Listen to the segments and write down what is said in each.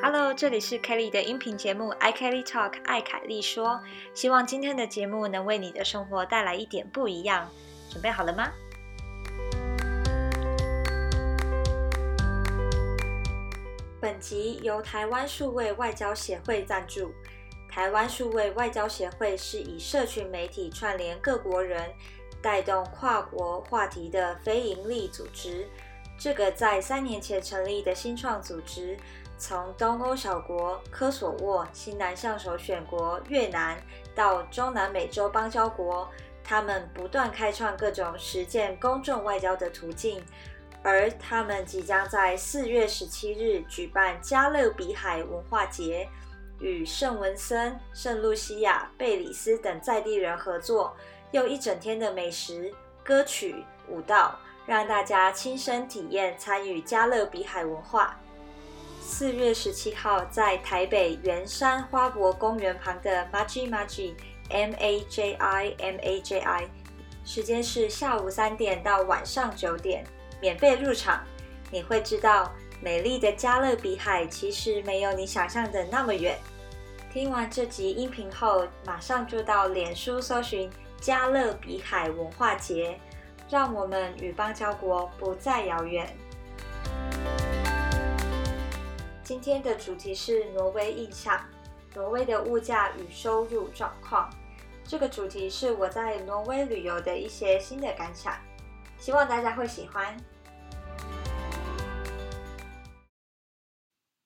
Hello，这里是 Kelly 的音频节目《i Kelly Talk》，爱凯莉说。希望今天的节目能为你的生活带来一点不一样。准备好了吗？本集由台湾数位外交协会赞助。台湾数位外交协会是以社群媒体串联各国人，带动跨国话题的非营利组织。这个在三年前成立的新创组织。从东欧小国科索沃、新南向首选国越南到中南美洲邦交国，他们不断开创各种实践公众外交的途径。而他们即将在四月十七日举办加勒比海文化节，与圣文森、圣露西亚、贝里斯等在地人合作，用一整天的美食、歌曲、舞蹈，让大家亲身体验参与加勒比海文化。四月十七号，在台北圆山花博公园旁的 Maji Maji M A J I M A J I，时间是下午三点到晚上九点，免费入场。你会知道，美丽的加勒比海其实没有你想象的那么远。听完这集音频后，马上就到脸书搜寻加勒比海文化节，让我们与邦交国不再遥远。今天的主题是挪威印象，挪威的物价与收入状况。这个主题是我在挪威旅游的一些新的感想，希望大家会喜欢。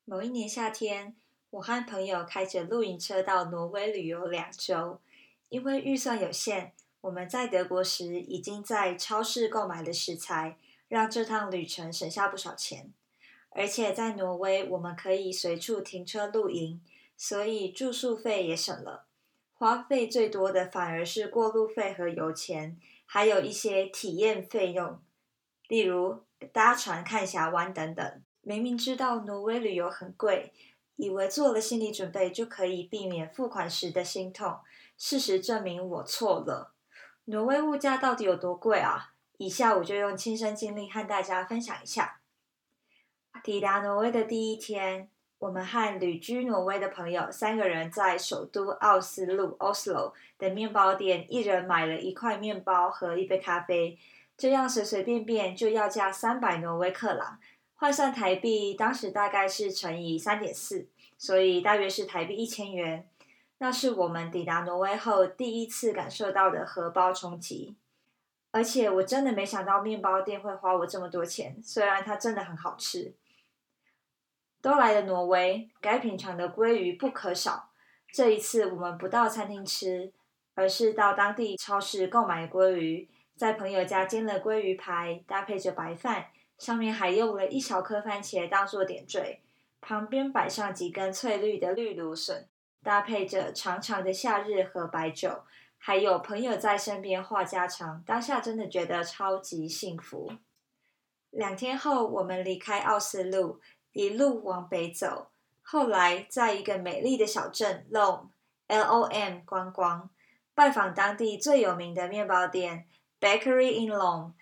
某一年夏天，我和朋友开着露营车到挪威旅游两周，因为预算有限，我们在德国时已经在超市购买了食材，让这趟旅程省下不少钱。而且在挪威，我们可以随处停车露营，所以住宿费也省了。花费最多的反而是过路费和油钱，还有一些体验费用，例如搭船看峡湾等等。明明知道挪威旅游很贵，以为做了心理准备就可以避免付款时的心痛，事实证明我错了。挪威物价到底有多贵啊？以下我就用亲身经历和大家分享一下。抵达挪威的第一天，我们和旅居挪威的朋友三个人在首都奥斯陆 （Oslo） 的面包店，一人买了一块面包和一杯咖啡，这样随随便便就要价三百挪威克朗，换算台币，当时大概是乘以三点四，所以大约是台币一千元。那是我们抵达挪威后第一次感受到的荷包冲击，而且我真的没想到面包店会花我这么多钱，虽然它真的很好吃。都来了挪威，该品尝的鲑鱼不可少。这一次我们不到餐厅吃，而是到当地超市购买鲑鱼，在朋友家煎了鲑鱼排，搭配着白饭，上面还用了一小颗番茄当做点缀，旁边摆上几根翠绿的绿芦笋，搭配着长长的夏日和白酒，还有朋友在身边话家常，当下真的觉得超级幸福。两天后，我们离开奥斯陆。一路往北走，后来在一个美丽的小镇 Lom L O M 观光，拜访当地最有名的面包店 Bakery in Lom。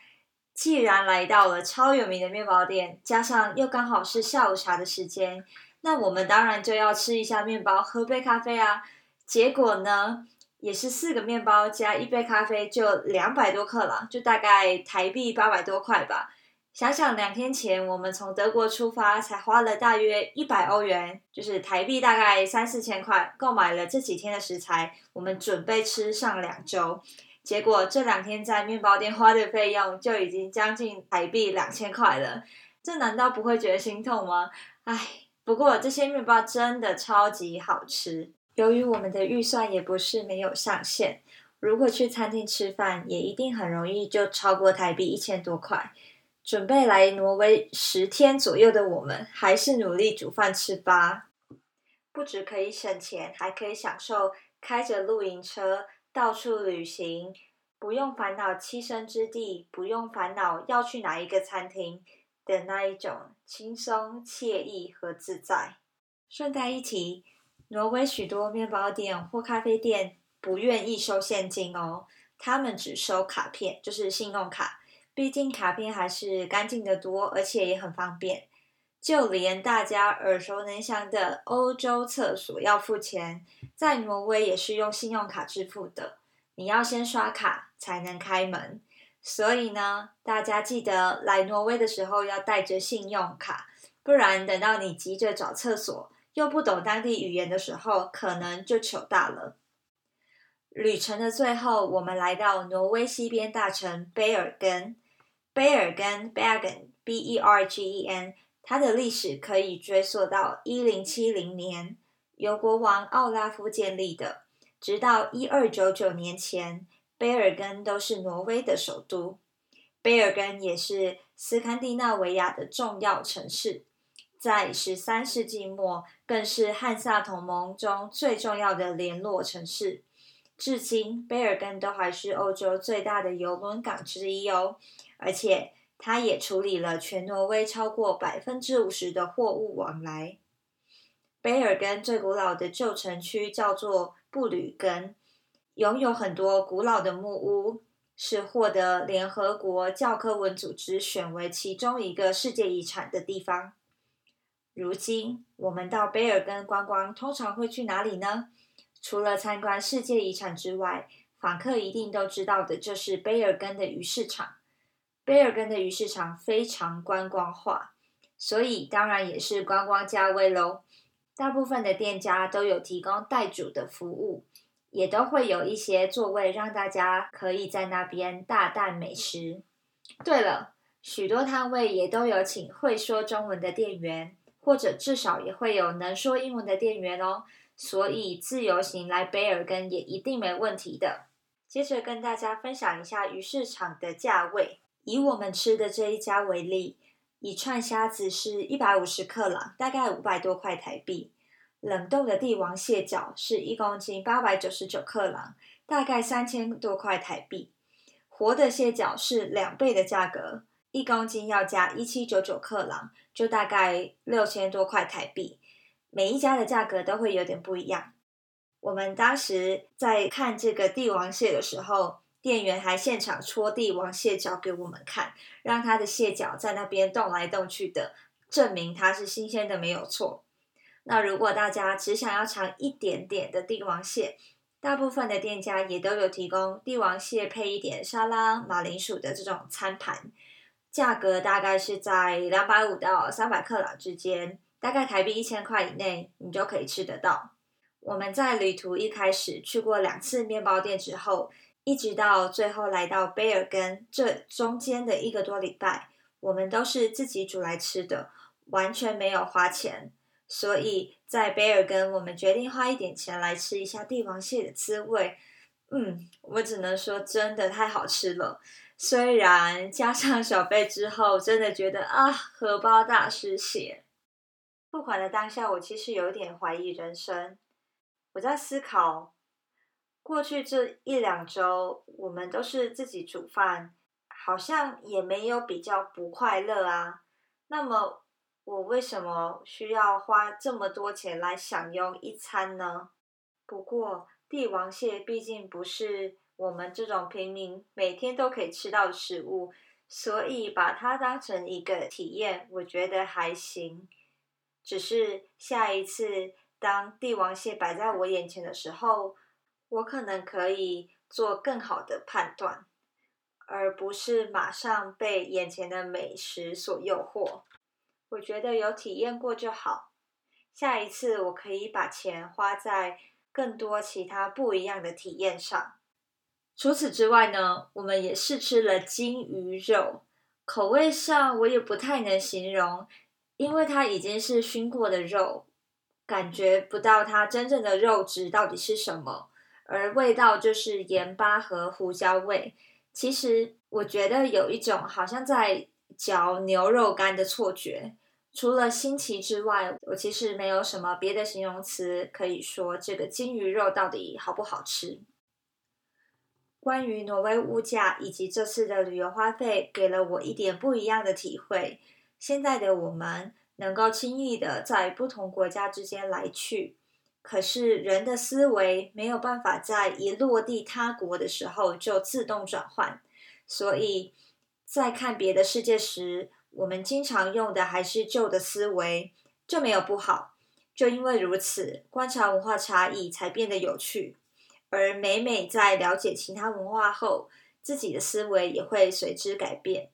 既然来到了超有名的面包店，加上又刚好是下午茶的时间，那我们当然就要吃一下面包，喝杯咖啡啊。结果呢，也是四个面包加一杯咖啡就两百多克了，就大概台币八百多块吧。想想两天前，我们从德国出发，才花了大约一百欧元，就是台币大概三四千块，购买了这几天的食材，我们准备吃上两周。结果这两天在面包店花的费用就已经将近台币两千块了，这难道不会觉得心痛吗？唉，不过这些面包真的超级好吃。由于我们的预算也不是没有上限，如果去餐厅吃饭，也一定很容易就超过台币一千多块。准备来挪威十天左右的我们，还是努力煮饭吃吧。不止可以省钱，还可以享受开着露营车到处旅行，不用烦恼栖身之地，不用烦恼要去哪一个餐厅的那一种轻松惬意和自在。顺带一提，挪威许多面包店或咖啡店不愿意收现金哦，他们只收卡片，就是信用卡。毕竟卡片还是干净的多，而且也很方便。就连大家耳熟能详的欧洲厕所要付钱，在挪威也是用信用卡支付的。你要先刷卡才能开门，所以呢，大家记得来挪威的时候要带着信用卡，不然等到你急着找厕所又不懂当地语言的时候，可能就糗大了。旅程的最后，我们来到挪威西边大城贝尔根。贝尔根 （Bergen，B-E-R-G-E-N），它的历史可以追溯到一零七零年，由国王奥拉夫建立的。直到一二九九年前，贝尔根都是挪威的首都。贝尔根也是斯堪的纳维亚的重要城市，在十三世纪末更是汉萨同盟中最重要的联络城市。至今，贝尔根都还是欧洲最大的邮轮港之一哦，而且它也处理了全挪威超过百分之五十的货物往来。贝尔根最古老的旧城区叫做。布吕根拥有很多古老的木屋，是获得联合国教科文组织选为其中一个世界遗产的地方。如今，我们到贝尔根观光，通常会去哪里呢？除了参观世界遗产之外，访客一定都知道的就是贝尔根的鱼市场。贝尔根的鱼市场非常观光化，所以当然也是观光价位喽。大部分的店家都有提供代煮的服务，也都会有一些座位让大家可以在那边大啖美食。对了，许多摊位也都有请会说中文的店员，或者至少也会有能说英文的店员哦。所以自由行来贝尔根也一定没问题的。接着跟大家分享一下鱼市场的价位，以我们吃的这一家为例。一串虾子是一百五十克朗，大概五百多块台币。冷冻的帝王蟹脚是一公斤八百九十九克朗，大概三千多块台币。活的蟹脚是两倍的价格，一公斤要加一七九九克朗，就大概六千多块台币。每一家的价格都会有点不一样。我们当时在看这个帝王蟹的时候。店员还现场戳帝王蟹脚给我们看，让他的蟹脚在那边动来动去的，证明它是新鲜的，没有错。那如果大家只想要尝一点点的帝王蟹，大部分的店家也都有提供帝王蟹配一点沙拉、马铃薯的这种餐盘，价格大概是在两百五到三百克朗之间，大概台币一千块以内，你就可以吃得到。我们在旅途一开始去过两次面包店之后。一直到最后来到贝尔根，这中间的一个多礼拜，我们都是自己煮来吃的，完全没有花钱。所以在贝尔根，我们决定花一点钱来吃一下帝王蟹的滋味。嗯，我只能说真的太好吃了。虽然加上小费之后，真的觉得啊，荷包大失血。付款的当下，我其实有点怀疑人生。我在思考。过去这一两周，我们都是自己煮饭，好像也没有比较不快乐啊。那么，我为什么需要花这么多钱来享用一餐呢？不过，帝王蟹毕竟不是我们这种平民每天都可以吃到的食物，所以把它当成一个体验，我觉得还行。只是下一次当帝王蟹摆在我眼前的时候，我可能可以做更好的判断，而不是马上被眼前的美食所诱惑。我觉得有体验过就好。下一次我可以把钱花在更多其他不一样的体验上。除此之外呢，我们也试吃了金鱼肉，口味上我也不太能形容，因为它已经是熏过的肉，感觉不到它真正的肉质到底是什么。而味道就是盐巴和胡椒味。其实我觉得有一种好像在嚼牛肉干的错觉。除了新奇之外，我其实没有什么别的形容词可以说这个金鱼肉到底好不好吃。关于挪威物价以及这次的旅游花费，给了我一点不一样的体会。现在的我们能够轻易的在不同国家之间来去。可是人的思维没有办法在一落地他国的时候就自动转换，所以在看别的世界时，我们经常用的还是旧的思维，这没有不好。就因为如此，观察文化差异才变得有趣。而每每在了解其他文化后，自己的思维也会随之改变。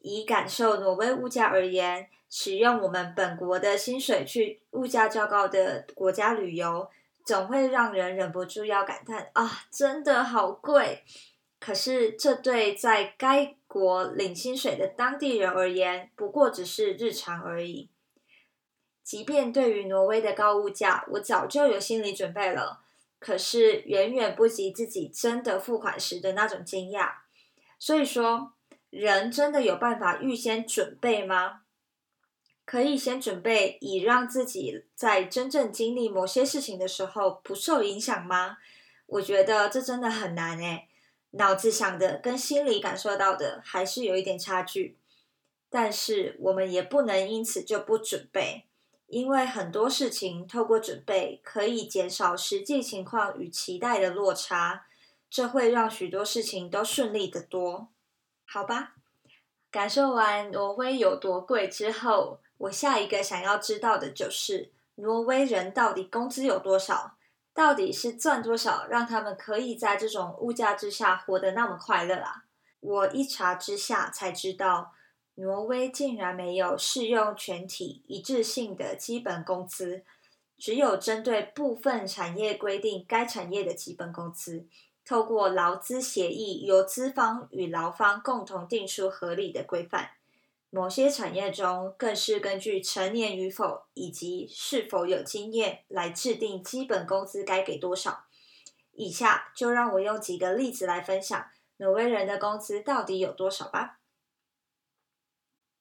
以感受挪威物价而言，使用我们本国的薪水去物价较高的国家旅游，总会让人忍不住要感叹：啊，真的好贵！可是这对在该国领薪水的当地人而言，不过只是日常而已。即便对于挪威的高物价，我早就有心理准备了。可是远远不及自己真的付款时的那种惊讶。所以说，人真的有办法预先准备吗？可以先准备，以让自己在真正经历某些事情的时候不受影响吗？我觉得这真的很难诶。脑子想的跟心里感受到的还是有一点差距。但是我们也不能因此就不准备。因为很多事情透过准备可以减少实际情况与期待的落差，这会让许多事情都顺利的多。好吧，感受完挪威有多贵之后，我下一个想要知道的就是挪威人到底工资有多少，到底是赚多少，让他们可以在这种物价之下活得那么快乐啊？我一查之下才知道。挪威竟然没有适用全体一致性的基本工资，只有针对部分产业规定该产业的基本工资。透过劳资协议，由资方与劳方共同定出合理的规范。某些产业中更是根据成年与否以及是否有经验来制定基本工资该给多少。以下就让我用几个例子来分享挪威人的工资到底有多少吧。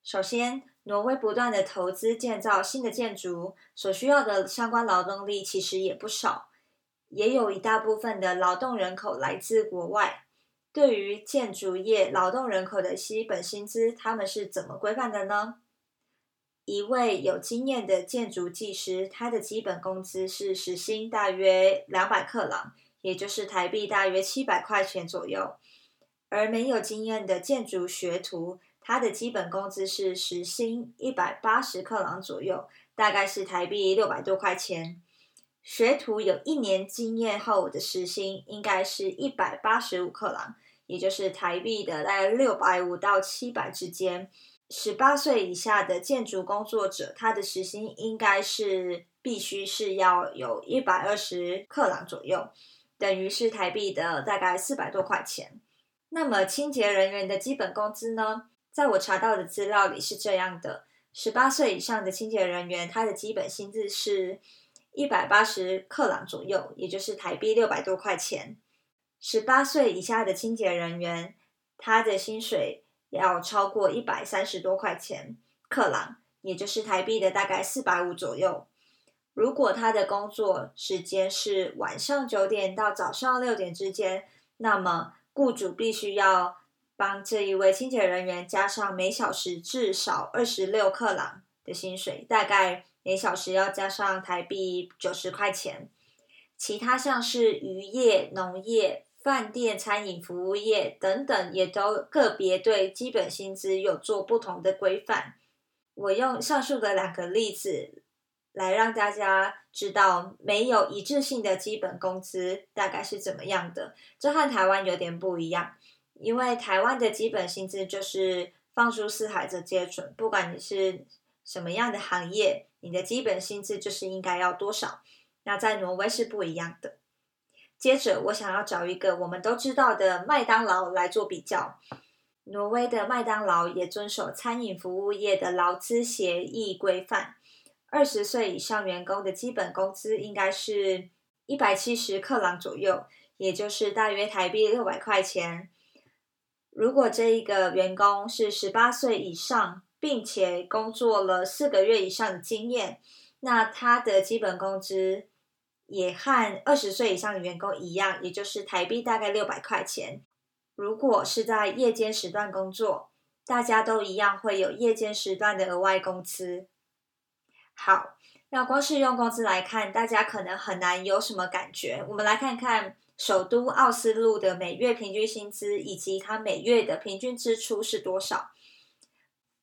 首先，挪威不断的投资建造新的建筑，所需要的相关劳动力其实也不少，也有一大部分的劳动人口来自国外。对于建筑业劳动人口的基本薪资，他们是怎么规范的呢？一位有经验的建筑技师，他的基本工资是时薪大约两百克朗，也就是台币大约七百块钱左右。而没有经验的建筑学徒，他的基本工资是时薪一百八十克朗左右，大概是台币六百多块钱。学徒有一年经验后的时薪应该是一百八十五克朗，也就是台币的大概六百五到七百之间。十八岁以下的建筑工作者，他的时薪应该是必须是要有一百二十克朗左右，等于是台币的大概四百多块钱。那么清洁人员的基本工资呢？在我查到的资料里是这样的：十八岁以上的清洁人员，他的基本薪资是一百八十克朗左右，也就是台币六百多块钱。十八岁以下的清洁人员，他的薪水要超过一百三十多块钱克朗，也就是台币的大概四百五左右。如果他的工作时间是晚上九点到早上六点之间，那么雇主必须要。帮这一位清洁人员加上每小时至少二十六克朗的薪水，大概每小时要加上台币九十块钱。其他像是渔业、农业、饭店、餐饮服务业等等，也都个别对基本薪资有做不同的规范。我用上述的两个例子来让大家知道，没有一致性的基本工资大概是怎么样的。这和台湾有点不一样。因为台湾的基本薪资就是放诸四海的皆准，不管你是什么样的行业，你的基本薪资就是应该要多少。那在挪威是不一样的。接着，我想要找一个我们都知道的麦当劳来做比较。挪威的麦当劳也遵守餐饮服务业的劳资协议规范，二十岁以上员工的基本工资应该是一百七十克朗左右，也就是大约台币六百块钱。如果这一个员工是十八岁以上，并且工作了四个月以上的经验，那他的基本工资也和二十岁以上的员工一样，也就是台币大概六百块钱。如果是在夜间时段工作，大家都一样会有夜间时段的额外工资。好，那光是用工资来看，大家可能很难有什么感觉。我们来看看。首都奥斯陆的每月平均薪资以及它每月的平均支出是多少？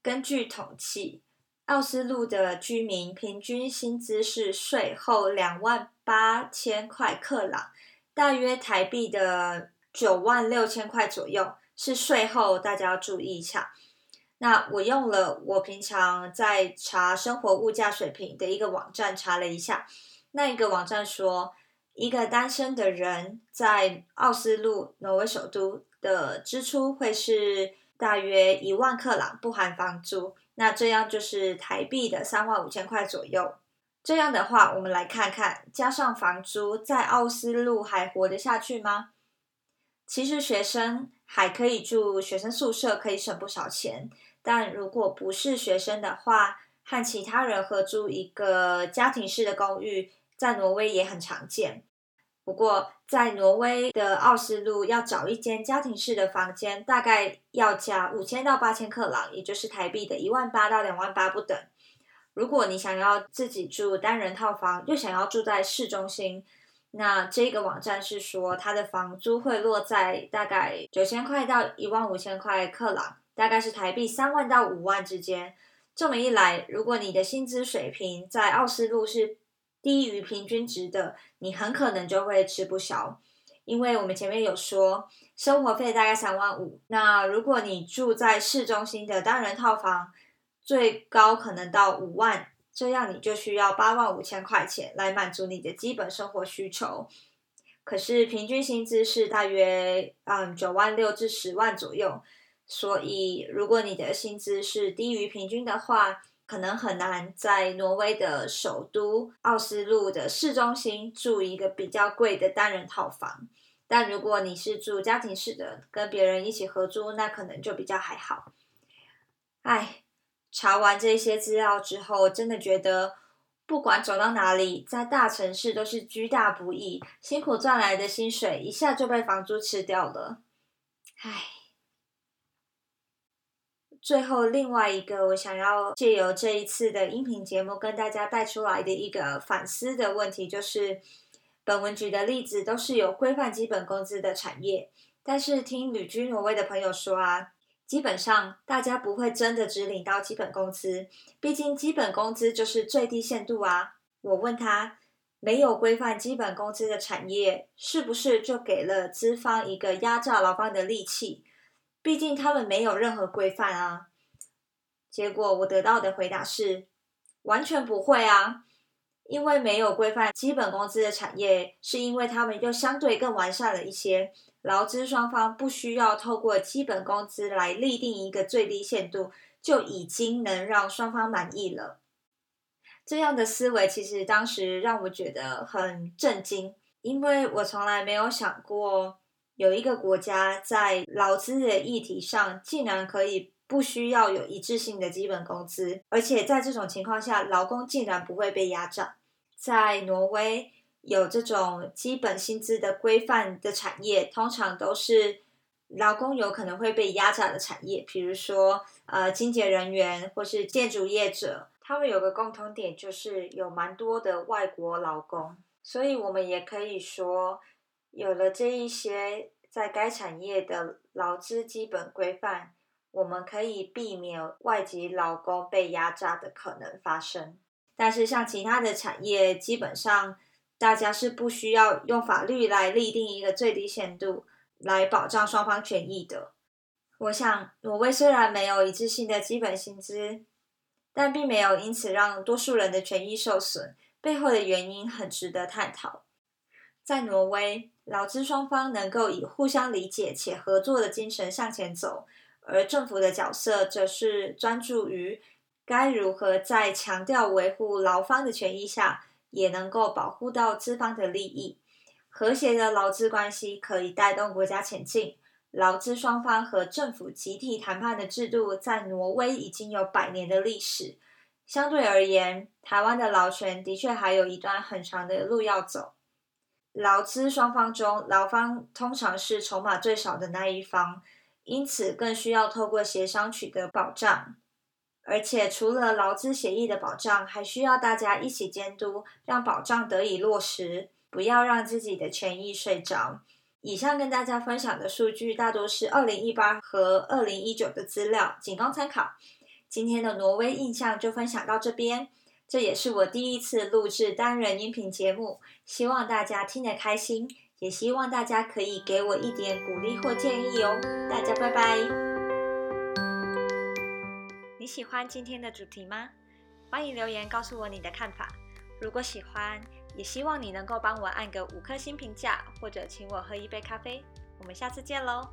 根据统计，奥斯陆的居民平均薪资是税后两万八千块克朗，大约台币的九万六千块左右，是税后，大家要注意一下。那我用了我平常在查生活物价水平的一个网站查了一下，那一个网站说，一个单身的人在奥斯陆挪威首都的支出会是大约一万克朗，不含房租。那这样就是台币的三万五千块左右。这样的话，我们来看看加上房租，在奥斯陆还活得下去吗？其实学生还可以住学生宿舍，可以省不少钱。但如果不是学生的话，和其他人合租一个家庭式的公寓，在挪威也很常见。不过，在挪威的奥斯陆要找一间家庭式的房间，大概要加五千到八千克朗，也就是台币的一万八到两万八不等。如果你想要自己住单人套房，又想要住在市中心，那这个网站是说它的房租会落在大概九千块到一万五千块克朗。大概是台币三万到五万之间。这么一来，如果你的薪资水平在奥斯陆是低于平均值的，你很可能就会吃不消。因为我们前面有说，生活费大概三万五。那如果你住在市中心的单人套房，最高可能到五万，这样你就需要八万五千块钱来满足你的基本生活需求。可是平均薪资是大约嗯九万六至十万左右。所以，如果你的薪资是低于平均的话，可能很难在挪威的首都奥斯陆的市中心住一个比较贵的单人套房。但如果你是住家庭式的，跟别人一起合租，那可能就比较还好。哎，查完这些资料之后，真的觉得不管走到哪里，在大城市都是居大不易，辛苦赚来的薪水一下就被房租吃掉了。唉。最后，另外一个我想要借由这一次的音频节目跟大家带出来的一个反思的问题，就是本文举的例子都是有规范基本工资的产业，但是听旅居挪威的朋友说啊，基本上大家不会真的只领到基本工资，毕竟基本工资就是最低限度啊。我问他，没有规范基本工资的产业，是不是就给了资方一个压榨劳方的利器？毕竟他们没有任何规范啊，结果我得到的回答是完全不会啊，因为没有规范基本工资的产业，是因为他们又相对更完善了一些，劳资双方不需要透过基本工资来立定一个最低限度，就已经能让双方满意了。这样的思维其实当时让我觉得很震惊，因为我从来没有想过。有一个国家在劳资的议题上，竟然可以不需要有一致性的基本工资，而且在这种情况下，劳工竟然不会被压榨。在挪威，有这种基本薪资的规范的产业，通常都是劳工有可能会被压榨的产业，比如说呃清洁人员或是建筑业者，他们有个共同点，就是有蛮多的外国劳工，所以我们也可以说。有了这一些在该产业的劳资基本规范，我们可以避免外籍劳工被压榨的可能发生。但是像其他的产业，基本上大家是不需要用法律来立定一个最低限度来保障双方权益的。我想，挪威虽然没有一致性的基本薪资，但并没有因此让多数人的权益受损，背后的原因很值得探讨。在挪威。劳资双方能够以互相理解且合作的精神向前走，而政府的角色则是专注于该如何在强调维护劳方的权益下，也能够保护到资方的利益。和谐的劳资关系可以带动国家前进。劳资双方和政府集体谈判的制度在挪威已经有百年的历史。相对而言，台湾的劳权的确还有一段很长的路要走。劳资双方中，劳方通常是筹码最少的那一方，因此更需要透过协商取得保障。而且，除了劳资协议的保障，还需要大家一起监督，让保障得以落实，不要让自己的权益睡着。以上跟大家分享的数据大多是二零一八和二零一九的资料，仅供参考。今天的挪威印象就分享到这边，这也是我第一次录制单人音频节目，希望大家听得开心，也希望大家可以给我一点鼓励或建议哦。大家拜拜！你喜欢今天的主题吗？欢迎留言告诉我你的看法。如果喜欢，也希望你能够帮我按个五颗星评价，或者请我喝一杯咖啡。我们下次见喽！